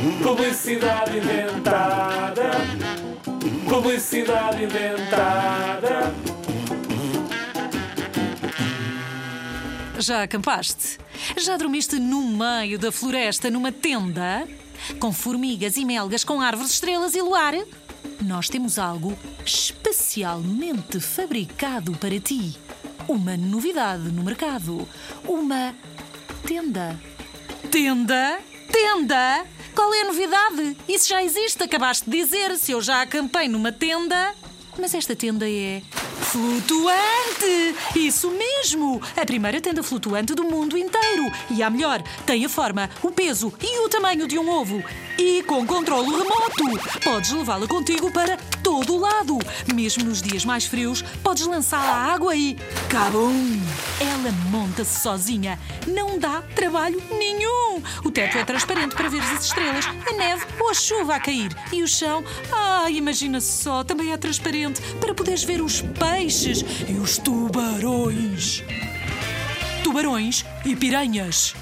Publicidade inventada. Publicidade inventada. Já acampaste? Já dormiste no meio da floresta numa tenda? Com formigas e melgas, com árvores, estrelas e luar? Nós temos algo especialmente fabricado para ti. Uma novidade no mercado. Uma tenda. Tenda? Tenda? Qual é a novidade? Isso já existe, acabaste de dizer. Se eu já acampei numa tenda. Mas esta tenda é Flutuante! Isso mesmo! A primeira tenda flutuante do mundo inteiro. E a melhor, tem a forma, o peso e o tamanho de um ovo. E com controle remoto. Podes levá-la contigo para todo o lado. Mesmo nos dias mais frios, podes lançá-la à água e. Cabum! Ela monta-se sozinha. Não dá trabalho nenhum. O teto é transparente para ver as estrelas, a neve ou a chuva a cair. E o chão, ai, imagina-se só, também é transparente para poderes ver os peixes e os tubarões. Tubarões e piranhas.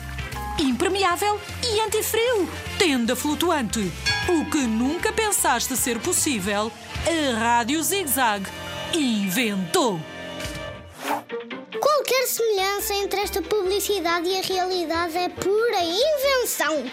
Impermeável e antifrio. Tenda flutuante. O que nunca pensaste ser possível, a Rádio Zig Zag inventou. Semelhança entre esta publicidade e a realidade é pura invenção.